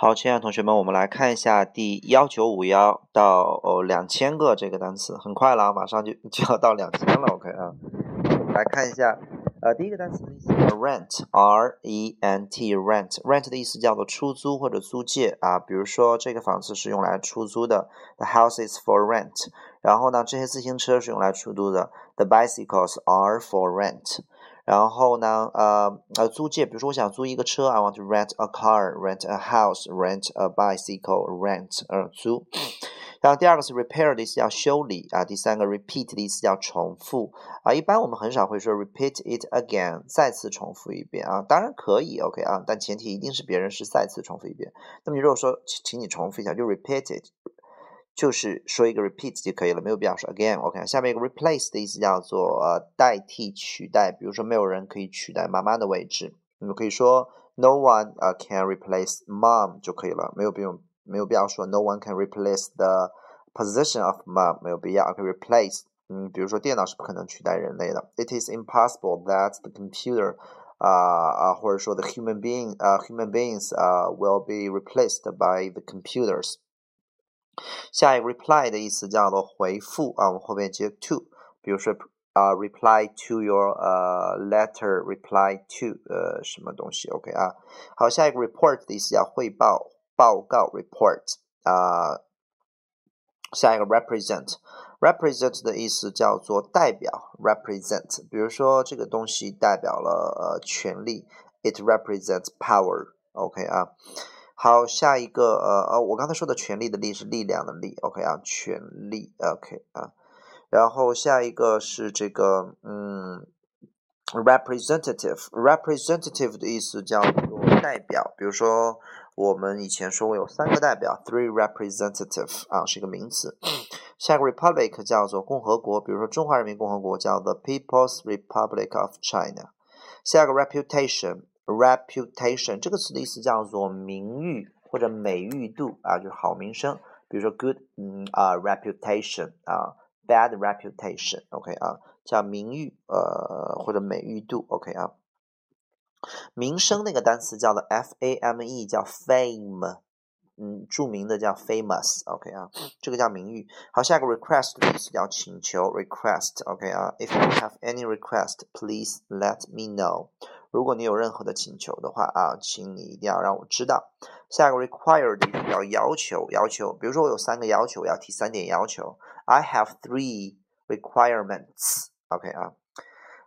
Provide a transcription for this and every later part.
好，亲爱的同学们，我们来看一下第幺九五幺到哦两千个这个单词，很快了，马上就就要到两千了，OK 啊。来看一下，呃，第一个单词的意思，rent，r e n t，rent，rent 的意思叫做出租或者租借啊。比如说这个房子是用来出租的，the house is for rent。然后呢，这些自行车是用来出租的，the bicycles are for rent。然后呢，呃呃，租借，比如说我想租一个车，I want to rent a car，rent a house，rent a bicycle，rent 呃租。然后第二个是 repair 的意思叫修理啊，第三个 repeat 的意思叫重复啊。一般我们很少会说 repeat it again，再次重复一遍啊。当然可以，OK 啊，但前提一定是别人是再次重复一遍。那么如果说请请你重复一下，就 repeat it。就是说一个 repeat 就可以了，没有必要说 again。OK，下面一个 replace 的意思叫做呃代替、取代。比如说没有人可以取代妈妈的位置，你们可以说 no one 呃 can replace mom 就可以了，没有必要没有必要说 no one can replace the position of mom，没有必要。OK，replace，嗯，比如说电脑是不可能取代人类的。It is impossible that the computer 啊啊或者说 the human being 呃 human beings 呃 will be replaced by the computers。 下一个 reply 的意思叫做回复啊，我们后面接 to，比如说啊，reply to your 呃 letter，reply to 呃什么东西，OK 啊。好，下一个 report 的意思叫汇报、报告，report 啊。下一个 represent，represent 的意思叫做代表，represent。比如说这个东西代表了呃权力，it represents power，OK 啊。好，下一个，呃呃，我刚才说的权力的力是力量的力，OK 啊，权力，OK 啊，然后下一个是这个，嗯，representative，representative 的意思叫做代表，比如说我们以前说过有三个代表，three representative 啊，是一个名词。下一个 republic 叫做共和国，比如说中华人民共和国叫 the People's Republic of China。下一个 reputation。Reputation 这个词的意思叫做名誉或者美誉度啊，就是好名声。比如说 good 嗯啊 reputation 啊 bad reputation，OK 啊，叫名誉呃或者美誉度，OK 啊。名声那个单词叫做 f a m e，叫 fame，嗯，著名的叫 famous，OK 啊，这个叫名誉。好，下一个 request 的意思叫请求，request，OK 啊。If you have any request, please let me know. 如果你有任何的请求的话啊，请你一定要让我知道。下一个 required 要要求，要求，比如说我有三个要求，我要提三点要求。I have three requirements。OK 啊，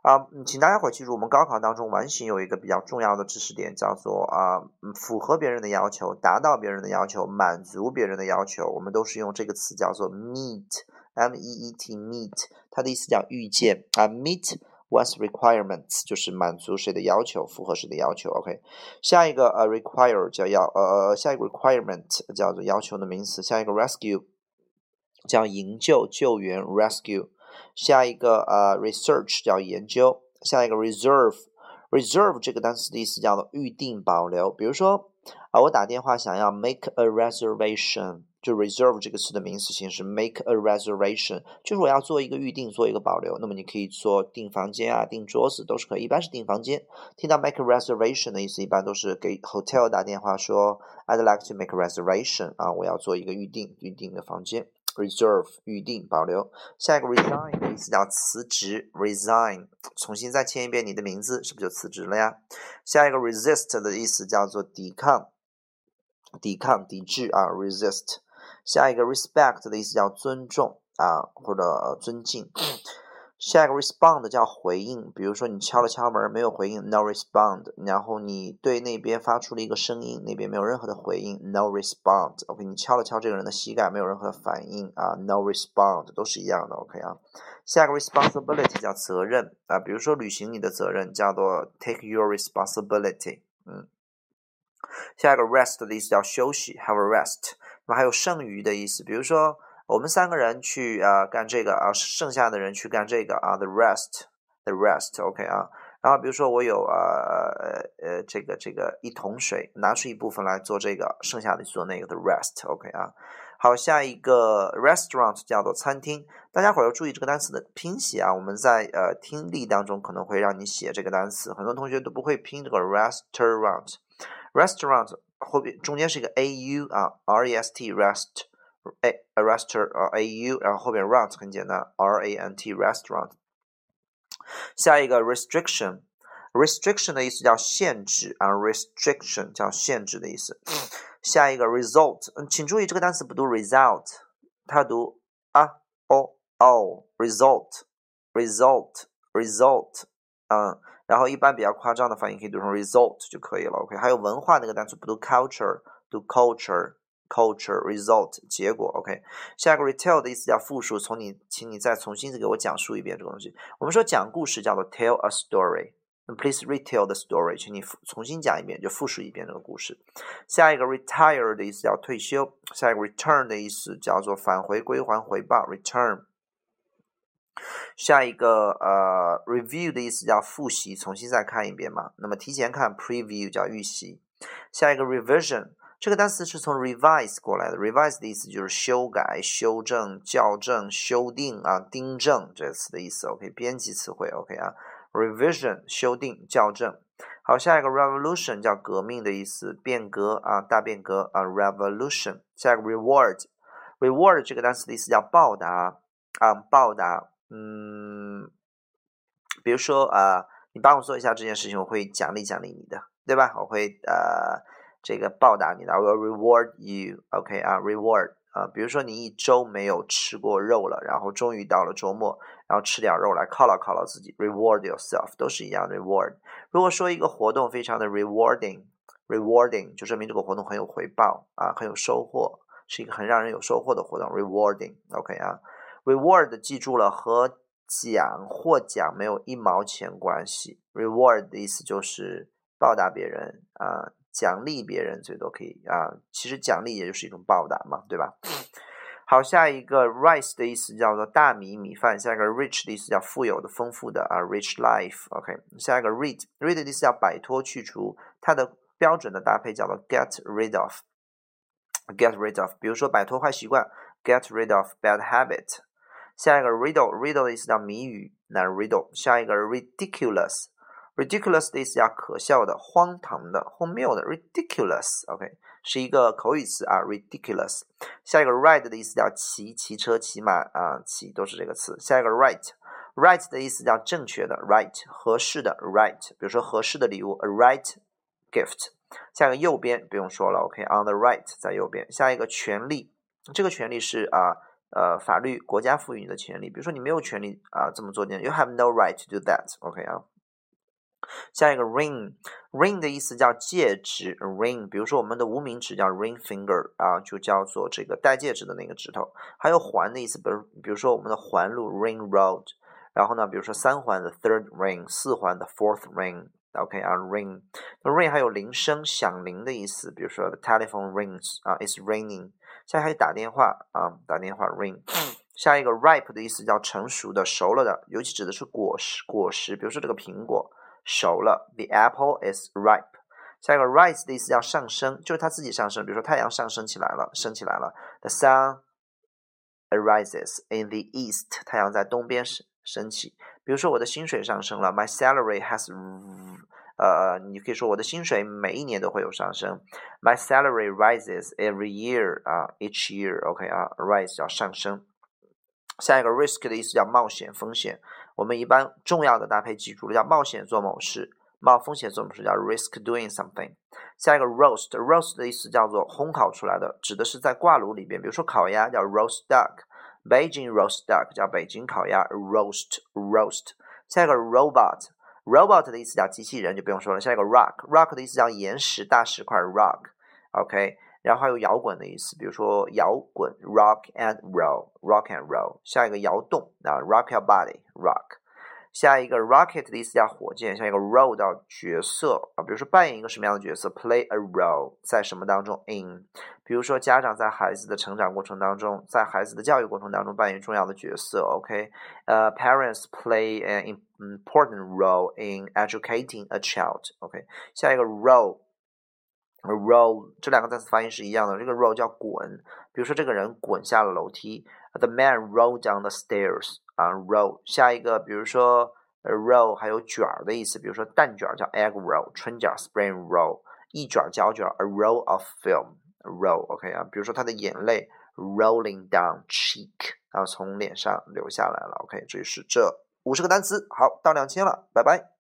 啊，请大家伙记住，我们高考当中完形有一个比较重要的知识点，叫做啊，符合别人的要求，达到别人的要求，满足别人的要求，我们都是用这个词叫做 meet，m e e t，meet，它的意思叫遇见啊，meet。One's requirements 就是满足谁的要求，符合谁的要求。OK，下一个呃 require 叫要呃下一个 requirement 叫做要求的名词。下一个 rescue 叫营救救援 rescue。下一个呃 research 叫研究。下一个 reserve reserve 这个单词的意思叫做预定保留。比如说啊，我打电话想要 make a reservation。就 reserve 这个词的名词形式，make a reservation，就是我要做一个预定，做一个保留。那么你可以做订房间啊，订桌子都是可以，一般是订房间。听到 make a reservation 的意思，一般都是给 hotel 打电话说，I'd like to make a reservation，啊，我要做一个预定，预定的房间。Reserve 预定保留。下一个 resign 的意思叫辞职，resign，重新再签一遍你的名字，是不是就辞职了呀？下一个 resist 的意思叫做抵抗，抵抗、抵制啊，resist。下一个 respect 的意思叫尊重啊，或者尊敬。下一个 respond 叫回应，比如说你敲了敲门没有回应，no respond。然后你对那边发出了一个声音，那边没有任何的回应，no respond。OK，你敲了敲这个人的膝盖，没有任何的反应啊，no respond，都是一样的。OK 啊，下一个 responsibility 叫责任啊，比如说履行你的责任叫做 take your responsibility。嗯，下一个 rest 的意思叫休息，have a rest。那还有剩余的意思，比如说我们三个人去啊干这个啊，剩下的人去干这个啊，the rest，the rest，OK 啊。然后比如说我有啊呃呃这个这个一桶水，拿出一部分来做这个，剩下的去做那个，the rest，OK 啊。好，下一个 restaurant 叫做餐厅，大家伙要注意这个单词的拼写啊。我们在呃听力当中可能会让你写这个单词，很多同学都不会拼这个 restaurant，restaurant。后边中间是一个 a u 啊，r e s t rest a a restaurant 啊 a u，然后后边 rant 很简单，r a n t restaurant。下一个 restriction，restriction 的意思叫限制啊，restriction 叫限制的意思。下一个 result，嗯，请注意这个单词不读 result，它读啊 o o result，result，result，嗯。然后一般比较夸张的发音可以读成 result 就可以了。OK，还有文化那个单词不读 culture，读 culture Culture result 结果。OK，下一个 retell 的意思叫复述，从你，请你再重新再给我讲述一遍这个东西。我们说讲故事叫做 tell a story，please retell the story，请你重新讲一遍，就复述一遍这个故事。下一个 retire 的意思叫退休，下一个 return 的意思叫做返回、归还、回报，return。下一个呃，review 的意思叫复习，重新再看一遍嘛。那么提前看 preview 叫预习。下一个 revision 这个单词是从 revise 过来的，revise 的意思就是修改、修正、校正、修订啊、订正这个词的意思。OK，编辑词汇 OK 啊，revision 修订、校正。好，下一个 revolution 叫革命的意思，变革啊，大变革啊，revolution。下一个 reward，reward 这个单词的意思叫报答啊，报答。嗯，比如说啊，你帮我做一下这件事情，我会奖励奖励你的，对吧？我会呃这个报答你的，I will reward you，OK 啊，reward 啊，比如说你一周没有吃过肉了，然后终于到了周末，然后吃点肉来犒劳犒劳自己，reward yourself 都是一样的，reward。如果说一个活动非常的 rewarding，rewarding 就说明这个活动很有回报啊，很有收获，是一个很让人有收获的活动，rewarding，OK 啊。Reward 记住了，和奖获奖没有一毛钱关系。Reward 的意思就是报答别人啊，奖励别人最多可以啊其实奖励也就是一种报答嘛对吧？好下一个 rice 的意思叫做大米米饭下一个 rich 的意思叫富有的丰富的啊 rich life ok 下一个 rid rid 的意思叫摆脱去除它的标准的搭配叫做 get rid of get rid of 比如说摆脱坏习惯 get rid of bad habit 下一个 riddle riddle 的意思叫谜语那 riddle 下一个 ridiculous ridiculous 的意思叫可笑的、荒唐的、荒谬的，ridiculous，OK，是一个口语词啊，ridiculous。下一个 ride 的意思叫骑、骑车、骑马啊，骑都是这个词。下一个 right，right 的意思叫正确的，right，合适的，right。比如说合适的礼物，a right gift。下一个右边不用说了，OK，on the right 在右边。下一个权利，这个权利是啊。呃，法律国家赋予你的权利，比如说你没有权利啊这么做的，You have no right to do that。OK 啊，下一个 ring，ring 的意思叫戒指，ring。比如说我们的无名指叫 ring finger 啊，就叫做这个戴戒指的那个指头。还有环的意思，比如比如说我们的环路 ring road。然后呢，比如说三环的 third ring，四环的 fourth ring。OK 啊，ring。那 ring 还有铃声响铃的意思，比如说 the telephone rings 啊，it's ringing。下一个打电话啊，打电话 ring。下一个 ripe 的意思叫成熟的、熟了的，尤其指的是果实。果实，比如说这个苹果熟了，the apple is ripe。下一个 rise 的意思叫上升，就是它自己上升。比如说太阳上升起来了，升起来了，the sun arises in the east。太阳在东边升升起。比如说我的薪水上升了，my salary has。呃，你可以说我的薪水每一年都会有上升。My salary rises every year 啊，each year，OK 啊，rise 叫上升。下一个 risk 的意思叫冒险、风险。我们一般重要的搭配记住了，叫冒险做某事，冒风险做某事叫 risk doing something。下一个 roast，roast 的意思叫做烘烤出来的，指的是在挂炉里边，比如说烤鸭叫 roast duck，Beijing roast duck 叫北京烤鸭，roast roast。下一个 robot。Robot 的意思叫机器人，就不用说了。下一个 rock，rock 的意思叫岩石、大石块，rock，OK。然后还有摇滚的意思，比如说摇滚，rock and roll，rock and roll。下一个摇动啊，rock your body，rock。下一个 rocket 的意思叫火箭。下一个 role 到角色啊，比如说扮演一个什么样的角色，play a role，在什么当中，in。比如说家长在孩子的成长过程当中，在孩子的教育过程当中扮演重要的角色，OK。呃，parents play an important role in educating a child，OK。下一个 role Roll 这两个单词发音是一样的，这个 roll 叫滚。比如说这个人滚下了楼梯，the man rolled down the stairs。啊，roll 下一个，比如说 a roll 还有卷儿的意思，比如说蛋卷叫 egg roll，春卷 spring roll，一卷胶卷，a roll of film，roll，OK 啊，比如说他的眼泪 rolling down cheek，啊，从脸上流下来了，OK，这就是这五十个单词，好，到两千了，拜拜。